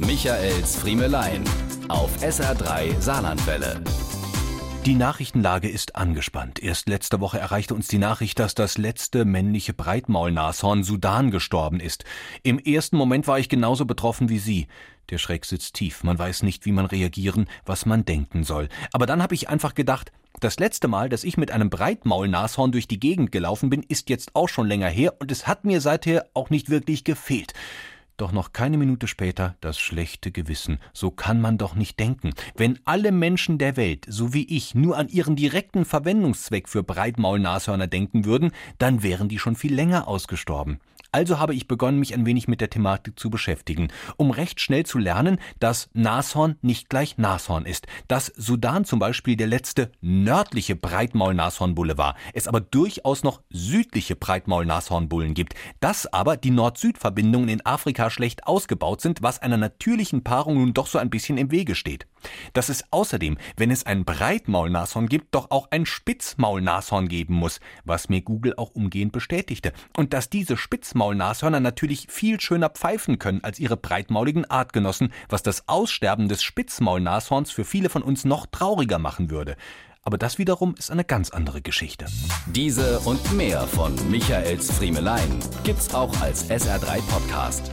Michaels Friemelein auf SR3 Saarlandwelle. Die Nachrichtenlage ist angespannt. Erst letzte Woche erreichte uns die Nachricht, dass das letzte männliche Breitmaulnashorn Sudan gestorben ist. Im ersten Moment war ich genauso betroffen wie Sie. Der Schreck sitzt tief. Man weiß nicht, wie man reagieren, was man denken soll. Aber dann habe ich einfach gedacht, das letzte Mal, dass ich mit einem Breitmaulnashorn durch die Gegend gelaufen bin, ist jetzt auch schon länger her und es hat mir seither auch nicht wirklich gefehlt. Doch noch keine Minute später das schlechte Gewissen. So kann man doch nicht denken. Wenn alle Menschen der Welt, so wie ich, nur an ihren direkten Verwendungszweck für Breitmaulnashörner denken würden, dann wären die schon viel länger ausgestorben. Also habe ich begonnen, mich ein wenig mit der Thematik zu beschäftigen, um recht schnell zu lernen, dass Nashorn nicht gleich Nashorn ist, dass Sudan zum Beispiel der letzte nördliche Breitmaulnashornbulle war, es aber durchaus noch südliche Breitmaulnashornbullen gibt, dass aber die Nord-Süd-Verbindungen in Afrika schlecht ausgebaut sind, was einer natürlichen Paarung nun doch so ein bisschen im Wege steht. Dass es außerdem, wenn es ein Breitmaulnashorn gibt, doch auch ein Spitzmaulnashorn geben muss, was mir Google auch umgehend bestätigte, und dass diese Spitzmaul Spitzmaulnashörner natürlich viel schöner pfeifen können als ihre breitmauligen Artgenossen, was das Aussterben des Spitzmaulnashorns für viele von uns noch trauriger machen würde. Aber das wiederum ist eine ganz andere Geschichte. Diese und mehr von Michaels Friemelein gibt's auch als SR3 Podcast.